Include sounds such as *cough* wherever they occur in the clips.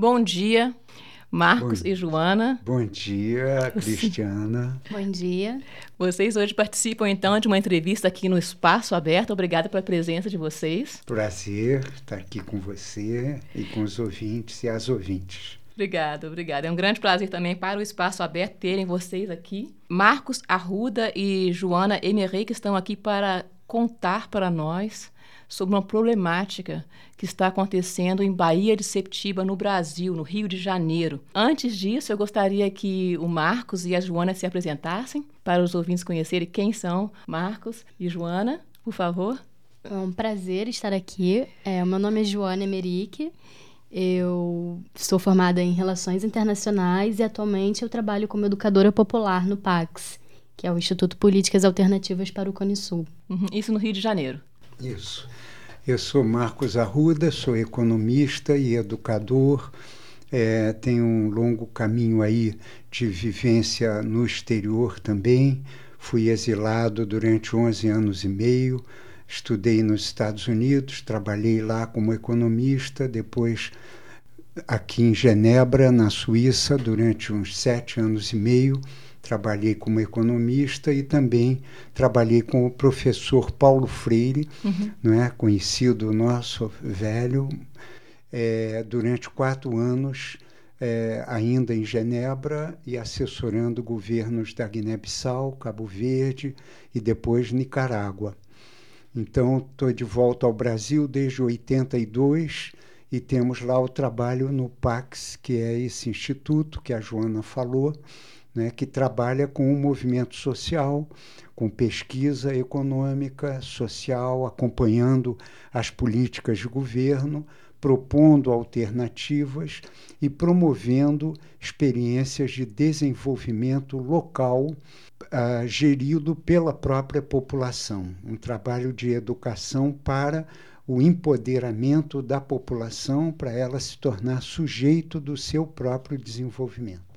Bom dia, Marcos Bom, e Joana. Bom dia, *laughs* Cristiana. Bom dia. Vocês hoje participam então de uma entrevista aqui no Espaço Aberto. Obrigada pela presença de vocês. Prazer estar aqui com você e com os ouvintes e as ouvintes. Obrigada, obrigada. É um grande prazer também para o Espaço Aberto terem vocês aqui. Marcos Arruda e Joana Emerei que estão aqui para contar para nós sobre uma problemática que está acontecendo em Bahia de Septiba, no Brasil, no Rio de Janeiro. Antes disso, eu gostaria que o Marcos e a Joana se apresentassem para os ouvintes conhecerem quem são Marcos e Joana, por favor. É um prazer estar aqui. É, meu nome é Joana Emerick. Eu sou formada em Relações Internacionais e atualmente eu trabalho como educadora popular no PAX, que é o Instituto Políticas Alternativas para o Cone Sul. Uhum. Isso no Rio de Janeiro. Isso. Eu sou Marcos Arruda, sou economista e educador. É, tenho um longo caminho aí de vivência no exterior também. Fui exilado durante 11 anos e meio. Estudei nos Estados Unidos, trabalhei lá como economista, depois aqui em Genebra, na Suíça, durante uns sete anos e meio trabalhei como economista e também trabalhei com o professor Paulo Freire, uhum. não é conhecido nosso velho, é, durante quatro anos, é, ainda em Genebra e assessorando governos da Guiné-Bissau, Cabo Verde e depois Nicarágua. Então, estou de volta ao Brasil desde 82 e temos lá o trabalho no PAX, que é esse instituto que a Joana falou, né, que trabalha com o movimento social, com pesquisa econômica, social, acompanhando as políticas de governo, propondo alternativas e promovendo experiências de desenvolvimento local uh, gerido pela própria população. Um trabalho de educação para o empoderamento da população, para ela se tornar sujeito do seu próprio desenvolvimento.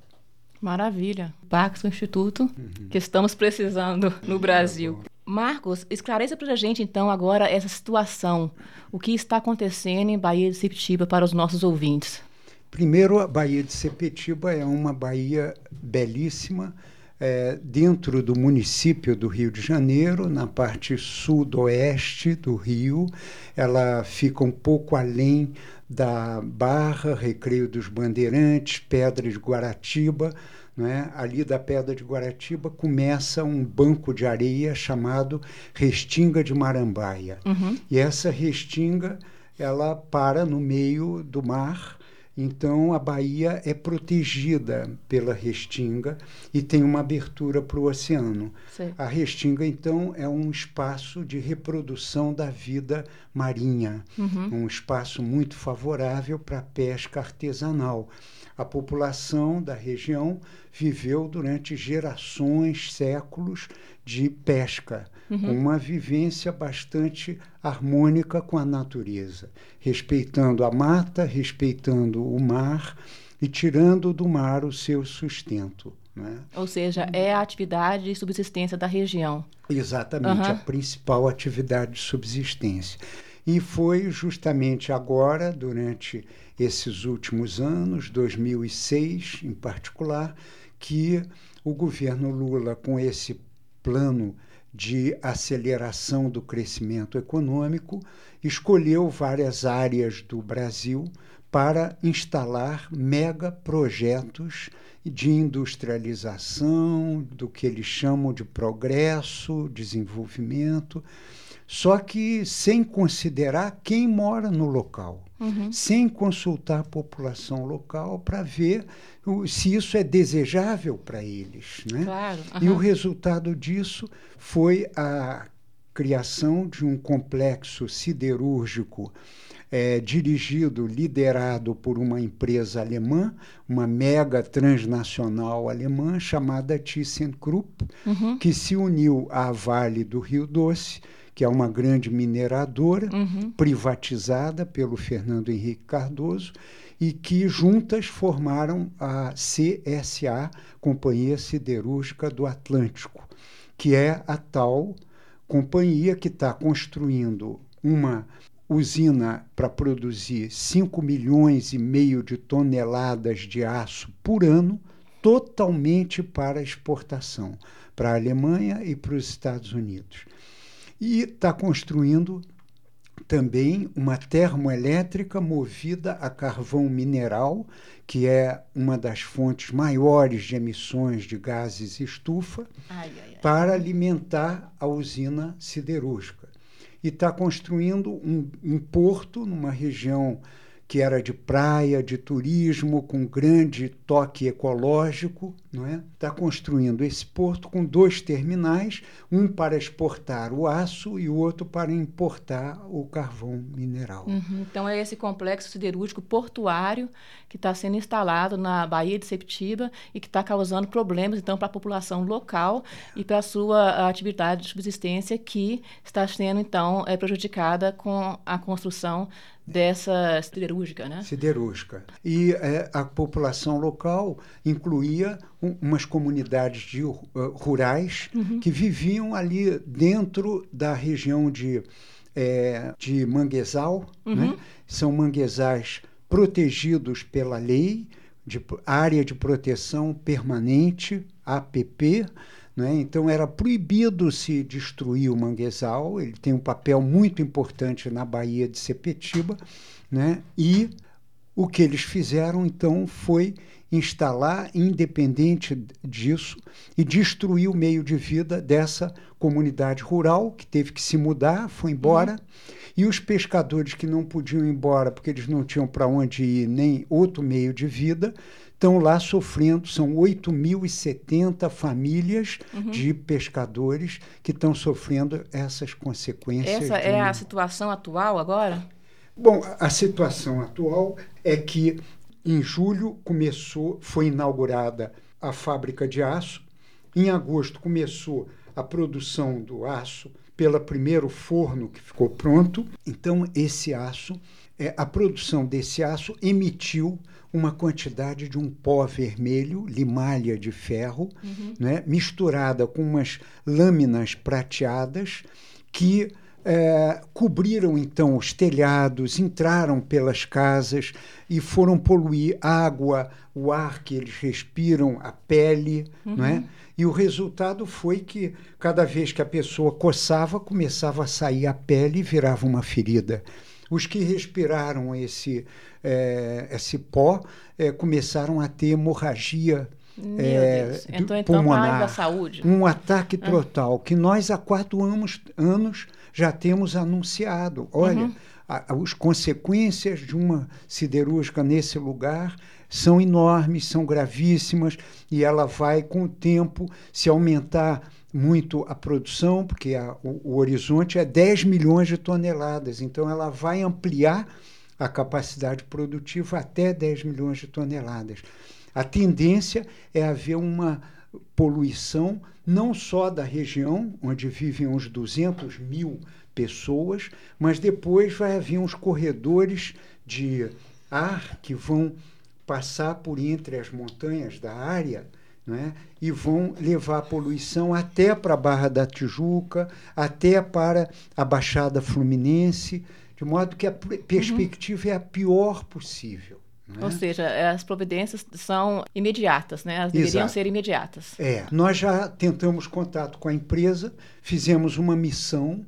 Maravilha. Pax, o Instituto uhum. que estamos precisando no Brasil. Marcos, esclareça para a gente então agora essa situação. O que está acontecendo em Bahia de Sepetiba para os nossos ouvintes? Primeiro, a Bahia de Sepetiba é uma baía belíssima, é, dentro do município do Rio de Janeiro, na parte sudoeste do Rio. Ela fica um pouco além da Barra, Recreio dos Bandeirantes, Pedra de Guaratiba. Né? Ali da Pedra de Guaratiba começa um banco de areia chamado Restinga de Marambaia. Uhum. E essa restinga ela para no meio do mar então a Bahia é protegida pela restinga e tem uma abertura para o oceano. Sim. A restinga, então, é um espaço de reprodução da vida marinha, uhum. um espaço muito favorável para a pesca artesanal. A população da região viveu durante gerações, séculos de pesca, uhum. com uma vivência bastante harmônica com a natureza, respeitando a mata, respeitando o mar e tirando do mar o seu sustento. Né? Ou seja, é a atividade de subsistência da região. Exatamente, uhum. a principal atividade de subsistência. E foi justamente agora, durante esses últimos anos, 2006 em particular, que o governo Lula, com esse plano de aceleração do crescimento econômico, escolheu várias áreas do Brasil para instalar megaprojetos de industrialização, do que eles chamam de progresso, desenvolvimento, só que sem considerar quem mora no local, uhum. sem consultar a população local para ver se isso é desejável para eles. Né? Claro, uhum. E o resultado disso foi a criação de um complexo siderúrgico é, dirigido, liderado por uma empresa alemã, uma mega transnacional alemã chamada ThyssenKrupp, uhum. que se uniu à Vale do Rio Doce, que é uma grande mineradora uhum. privatizada pelo Fernando Henrique Cardoso e que juntas formaram a CSA, Companhia Siderúrgica do Atlântico, que é a tal companhia que está construindo uma usina para produzir 5 milhões e meio de toneladas de aço por ano, totalmente para exportação, para a Alemanha e para os Estados Unidos. E está construindo também uma termoelétrica movida a carvão mineral, que é uma das fontes maiores de emissões de gases estufa, ai, ai, ai. para alimentar a usina siderúrgica. E está construindo um, um porto numa região que era de praia, de turismo, com grande toque ecológico, não é? Está construindo esse porto com dois terminais, um para exportar o aço e o outro para importar o carvão mineral. Uhum. Então é esse complexo siderúrgico portuário que está sendo instalado na Baía de Septiba e que está causando problemas então para a população local e para a sua atividade de subsistência que está sendo então é, prejudicada com a construção dessa siderúrgica, né? Siderúrgica. E é, a população local incluía um, umas comunidades de, uh, rurais uhum. que viviam ali dentro da região de, é, de manguezal. Uhum. Né? São manguezais protegidos pela lei, de área de proteção permanente, APP, né? Então era proibido se destruir o manguezal, ele tem um papel muito importante na Baía de Sepetiba, né? e o que eles fizeram então foi instalar, independente disso, e destruir o meio de vida dessa comunidade rural, que teve que se mudar, foi embora. Uhum. E os pescadores que não podiam ir embora porque eles não tinham para onde ir nem outro meio de vida, estão lá sofrendo. São 8.070 famílias uhum. de pescadores que estão sofrendo essas consequências. Essa é a situação atual agora? Bom, a situação atual é que em julho começou, foi inaugurada a fábrica de aço. Em agosto começou a produção do aço pelo primeiro forno que ficou pronto. Então esse aço, é, a produção desse aço emitiu uma quantidade de um pó vermelho, limalha de ferro, uhum. né, misturada com umas lâminas prateadas que é, cobriram então os telhados, entraram pelas casas e foram poluir água, o ar que eles respiram, a pele, uhum. não é? E o resultado foi que cada vez que a pessoa coçava, começava a sair a pele e virava uma ferida. Os que respiraram esse, é, esse pó é, começaram a ter hemorragia é, então, então, pulmonar, da saúde. um ataque total, que nós há quatro anos, anos já temos anunciado. Olha, uhum. as consequências de uma siderúrgica nesse lugar são enormes, são gravíssimas, e ela vai, com o tempo, se aumentar muito a produção, porque a, o, o horizonte é 10 milhões de toneladas, então ela vai ampliar a capacidade produtiva até 10 milhões de toneladas. A tendência é haver uma poluição não só da região, onde vivem uns 200 mil pessoas, mas depois vai haver uns corredores de ar que vão passar por entre as montanhas da área né? e vão levar a poluição até para a Barra da Tijuca, até para a Baixada Fluminense, de modo que a perspectiva uhum. é a pior possível. Né? Ou seja, as providências são imediatas, né? Elas deveriam Exato. ser imediatas. É, nós já tentamos contato com a empresa, fizemos uma missão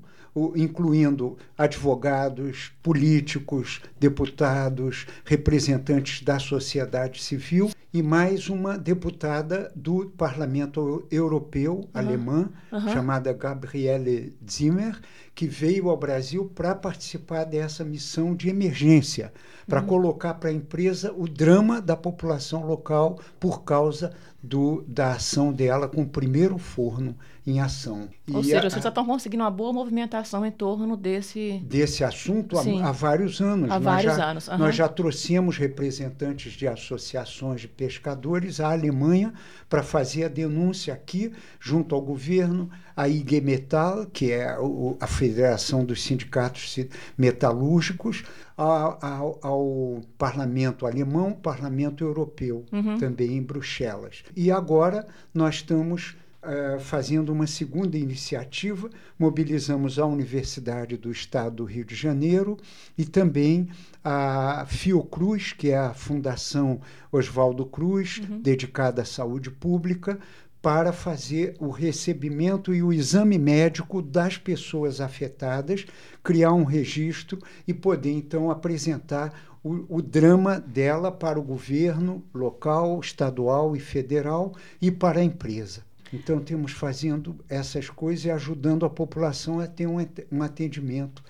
incluindo advogados, políticos, deputados, representantes da sociedade civil e mais uma deputada do Parlamento Europeu uhum. alemã, uhum. chamada Gabriele Zimmer, que veio ao Brasil para participar dessa missão de emergência, para uhum. colocar para a empresa o drama da população local por causa do, da ação dela com o primeiro forno em ação. Ou e seja, a, vocês já estão conseguindo uma boa movimentação em torno desse... Desse assunto há, há, vários anos. Há nós vários já, anos. Uhum. Nós já trouxemos representantes de associações de pescadores à Alemanha para fazer a denúncia aqui, junto ao governo, a IG Metal, que é a Federação dos Sindicatos Metalúrgicos, ao, ao, ao parlamento alemão, parlamento europeu, uhum. também em Bruxelas. E agora nós estamos uh, fazendo uma segunda iniciativa, mobilizamos a Universidade do Estado do Rio de Janeiro e também a Fiocruz, que é a Fundação Oswaldo Cruz, uhum. dedicada à saúde pública, para fazer o recebimento e o exame médico das pessoas afetadas, criar um registro e poder então apresentar o, o, drama dela para o governo local, estadual e federal e para a empresa. Então, temos fazendo essas coisas e ajudando a população a ter um, atendimento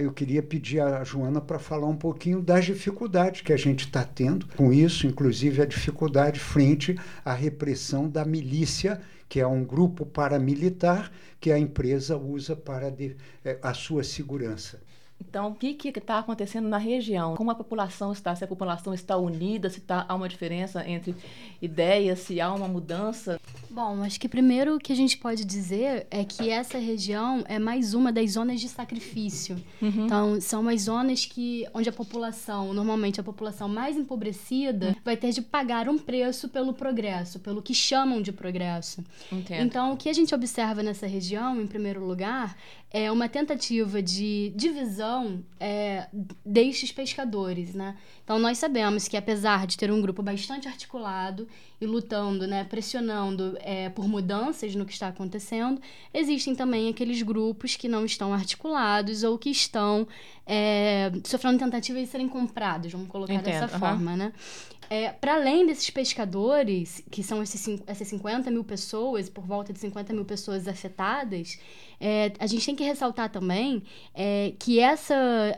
eu queria pedir a Joana para falar um pouquinho das dificuldades que a gente está tendo com isso, inclusive a dificuldade frente à repressão da milícia, que é um grupo paramilitar que a empresa usa para eh, a sua segurança. Então, o que está acontecendo na região? Como a população está? Se a população está unida, se tá, há uma diferença entre ideias, se há uma mudança? Bom, acho que primeiro o que a gente pode dizer é que essa região é mais uma das zonas de sacrifício. Uhum. Então, são as zonas que, onde a população, normalmente a população mais empobrecida, uhum. vai ter de pagar um preço pelo progresso, pelo que chamam de progresso. Entendo. Então, o que a gente observa nessa região, em primeiro lugar, é uma tentativa de divisão é, destes pescadores, né? Então nós sabemos que apesar de ter um grupo bastante articulado e lutando, né, pressionando é, por mudanças no que está acontecendo, existem também aqueles grupos que não estão articulados ou que estão é, sofrendo tentativa de serem comprados, vamos colocar Entendo, dessa uhum. forma, né? É, para além desses pescadores, que são esses, essas 50 mil pessoas, por volta de 50 mil pessoas afetadas, é, a gente tem que ressaltar também é, que essa,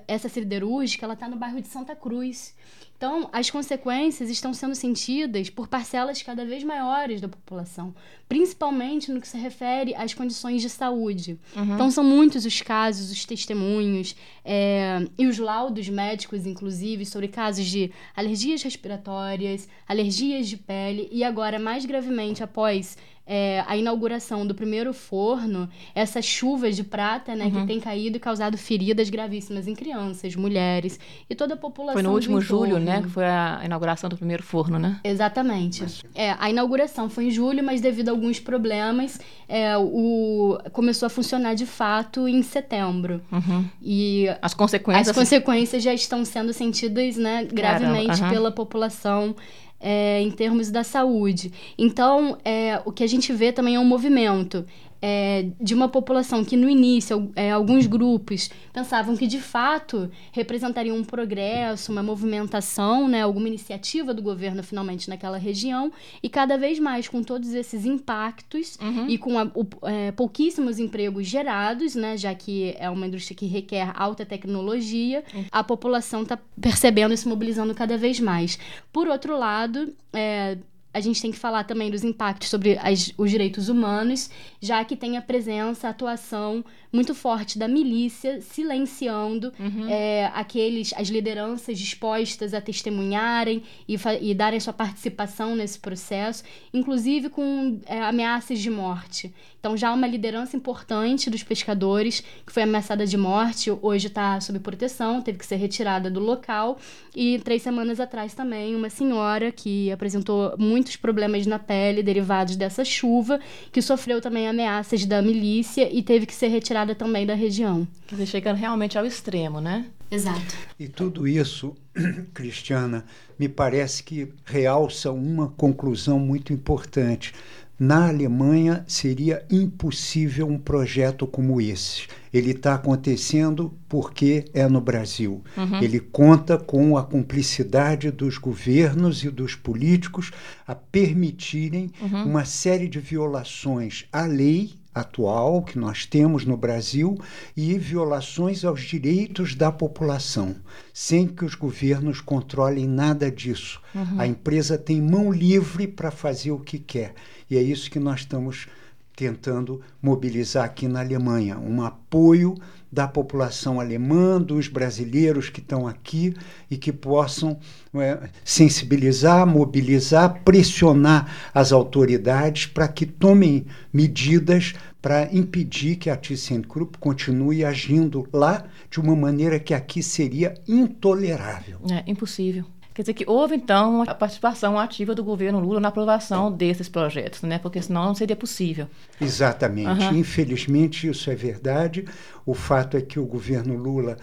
essa siderúrgica está no bairro de Santa Cruz. Então, as consequências estão sendo sentidas por parcelas cada vez maiores da população, principalmente no que se refere às condições de saúde. Uhum. Então, são muitos os casos, os testemunhos é, e os laudos médicos, inclusive, sobre casos de alergias respiratórias, alergias de pele e agora, mais gravemente, após é, a inauguração do primeiro forno, essa chuva de prata, né, uhum. que tem caído e causado feridas gravíssimas em crianças, mulheres e toda a população. Foi no último julho, né, que foi a inauguração do primeiro forno, né? Exatamente. É, a inauguração foi em julho, mas devido a alguns problemas, é, o começou a funcionar de fato em setembro. Uhum. E as consequências as consequências já estão sendo sentidas, né, gravemente uhum. pela população é, em termos da saúde. Então, é, o que a gente vê também é um movimento é, de uma população que no início é, alguns grupos pensavam que de fato representaria um progresso, uma movimentação, né, alguma iniciativa do governo finalmente naquela região e cada vez mais com todos esses impactos uhum. e com a, o, é, pouquíssimos empregos gerados, né, já que é uma indústria que requer alta tecnologia, uhum. a população está percebendo e se mobilizando cada vez mais. Por outro lado, é, a gente tem que falar também dos impactos sobre as, os direitos humanos, já que tem a presença, a atuação muito forte da milícia silenciando uhum. é, aqueles, as lideranças dispostas a testemunharem e, e darem sua participação nesse processo, inclusive com é, ameaças de morte. Então já uma liderança importante dos pescadores que foi ameaçada de morte, hoje está sob proteção, teve que ser retirada do local. E três semanas atrás também uma senhora que apresentou muitos problemas na pele derivados dessa chuva, que sofreu também ameaças da milícia e teve que ser retirada também da região. Quer dizer, chegando realmente ao extremo, né? Exato. E tudo isso, *clears throat* Cristiana, me parece que realça uma conclusão muito importante na Alemanha seria impossível um projeto como esse. Ele está acontecendo porque é no Brasil. Uhum. Ele conta com a cumplicidade dos governos e dos políticos a permitirem uhum. uma série de violações à lei atual que nós temos no Brasil e violações aos direitos da população, sem que os governos controlem nada disso. Uhum. A empresa tem mão livre para fazer o que quer. E é isso que nós estamos tentando mobilizar aqui na Alemanha um apoio da população alemã, dos brasileiros que estão aqui e que possam é, sensibilizar, mobilizar, pressionar as autoridades para que tomem medidas para impedir que a ThyssenKrupp continue agindo lá de uma maneira que aqui seria intolerável. É impossível. Quer dizer que houve, então, a participação ativa do governo Lula na aprovação desses projetos, né? porque senão não seria possível. Exatamente. Uhum. Infelizmente, isso é verdade. O fato é que o governo Lula,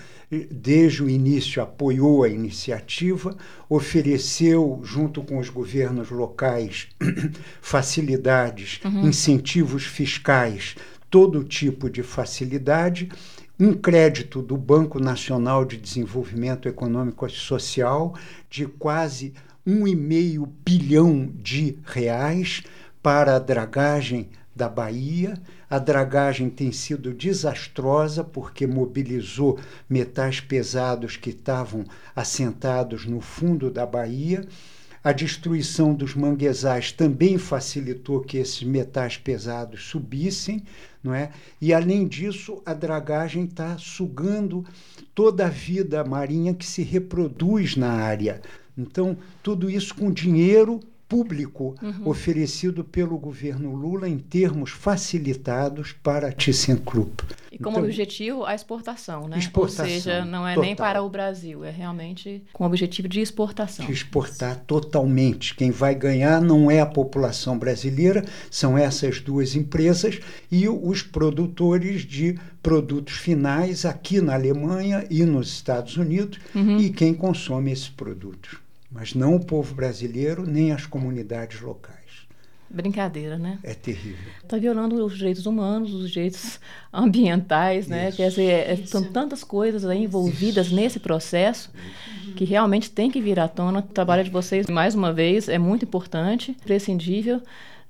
desde o início, apoiou a iniciativa, ofereceu, junto com os governos locais, *coughs* facilidades, uhum. incentivos fiscais, todo tipo de facilidade um crédito do Banco Nacional de Desenvolvimento Econômico e Social de quase um e meio bilhão de reais para a dragagem da Bahia. A dragagem tem sido desastrosa porque mobilizou metais pesados que estavam assentados no fundo da Bahia a destruição dos manguezais também facilitou que esses metais pesados subissem, não é? E além disso, a dragagem está sugando toda a vida marinha que se reproduz na área. Então, tudo isso com dinheiro público uhum. oferecido pelo governo Lula em termos facilitados para a ThyssenKrupp. E como então, objetivo a exportação, né? Exportação, Ou seja, não é total. nem para o Brasil, é realmente com o objetivo de exportação. De exportar totalmente. Quem vai ganhar não é a população brasileira, são essas duas empresas e os produtores de produtos finais aqui na Alemanha e nos Estados Unidos uhum. e quem consome esses produtos mas não o povo brasileiro nem as comunidades locais. Brincadeira, né? É terrível. Está violando os direitos humanos, os direitos ambientais, né? Quer dizer, é, são tantas coisas aí envolvidas Isso. nesse processo que realmente tem que vir à tona. O trabalho de vocês, mais uma vez, é muito importante, prescindível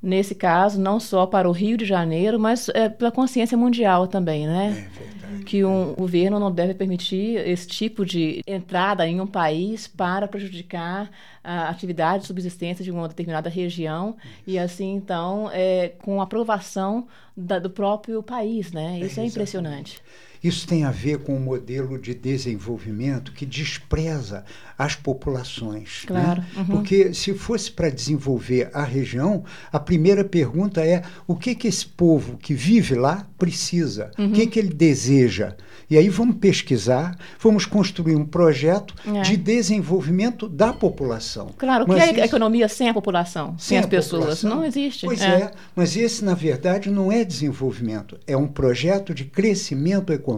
nesse caso, não só para o Rio de Janeiro, mas é, pela consciência mundial também, né? É verdade. Que um governo não deve permitir esse tipo de entrada em um país para prejudicar a atividade de subsistência de uma determinada região e assim, então, é, com aprovação da, do próprio país, né? Isso é, é impressionante. Isso tem a ver com o um modelo de desenvolvimento que despreza as populações. Né? Claro. Né? Uhum. Porque se fosse para desenvolver a região, a primeira pergunta é o que, que esse povo que vive lá precisa, uhum. o que, que ele deseja. E aí vamos pesquisar, vamos construir um projeto é. de desenvolvimento da população. Claro, o que é a economia sem a população, sem, sem as pessoas? População? Não existe. Pois é. é, mas esse, na verdade, não é desenvolvimento, é um projeto de crescimento econômico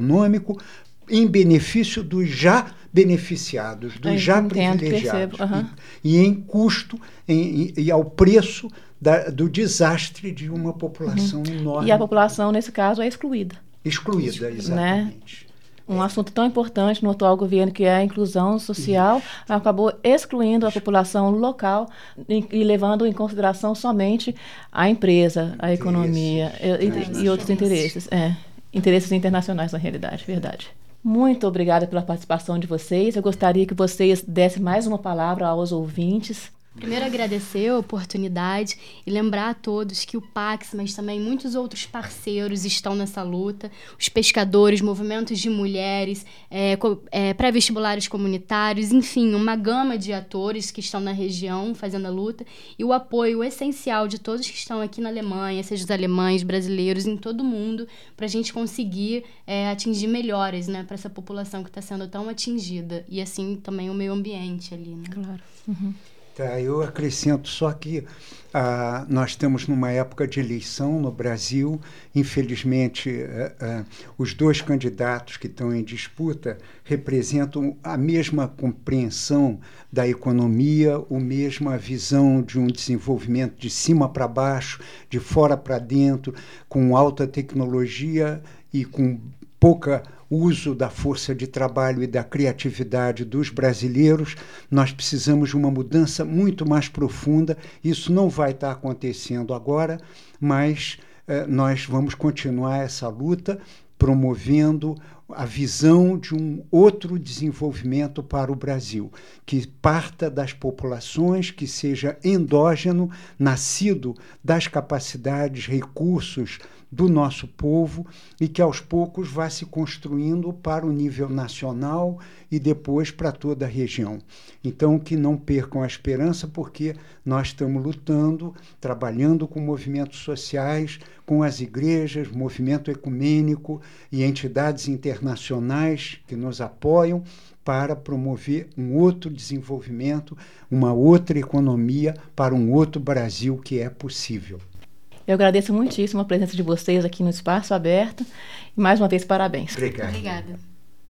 em benefício dos já beneficiados, dos Eu já privilegiados. Uhum. E, e, em custo em, e, e ao preço da, do desastre de uma população uhum. enorme. E a população, nesse caso, é excluída. Excluída, exatamente. Né? Um assunto tão importante no atual governo, que é a inclusão social, acabou excluindo a população local e, e levando em consideração somente a empresa, a economia e, e, outros interesses. É, interesses internacionais, na realidade, verdade. Muito obrigada pela participação de vocês. Eu gostaria que vocês dessem mais uma palavra aos ouvintes Primeiro agradecer a oportunidade e lembrar a todos que o Pax, mas também muitos outros parceiros estão nessa luta. Os pescadores, movimentos de mulheres, é, é, pré-vestibulares comunitários, enfim, uma gama de atores que estão na região fazendo a luta e o apoio essencial de todos que estão aqui na Alemanha, seja os alemães, brasileiros, em todo o mundo, para a gente conseguir é, atingir melhores né, para essa população que está sendo tão atingida e assim também o meio ambiente ali. Né? Claro. Uhum. Tá, eu acrescento só que ah, nós estamos numa época de eleição no Brasil. Infelizmente, ah, ah, os dois candidatos que estão em disputa representam a mesma compreensão da economia, a mesma visão de um desenvolvimento de cima para baixo, de fora para dentro, com alta tecnologia e com pouca uso da força de trabalho e da criatividade dos brasileiros, nós precisamos de uma mudança muito mais profunda. Isso não vai estar acontecendo agora, mas eh, nós vamos continuar essa luta promovendo a visão de um outro desenvolvimento para o Brasil, que parta das populações, que seja endógeno, nascido das capacidades, recursos do nosso povo e que aos poucos vá se construindo para o nível nacional e depois para toda a região. Então, que não percam a esperança, porque nós estamos lutando, trabalhando com movimentos sociais, com as igrejas, movimento ecumênico e entidades internacionais que nos apoiam para promover um outro desenvolvimento, uma outra economia para um outro Brasil que é possível. Eu agradeço muitíssimo a presença de vocês aqui no Espaço Aberto e mais uma vez parabéns. Obrigado. Obrigada.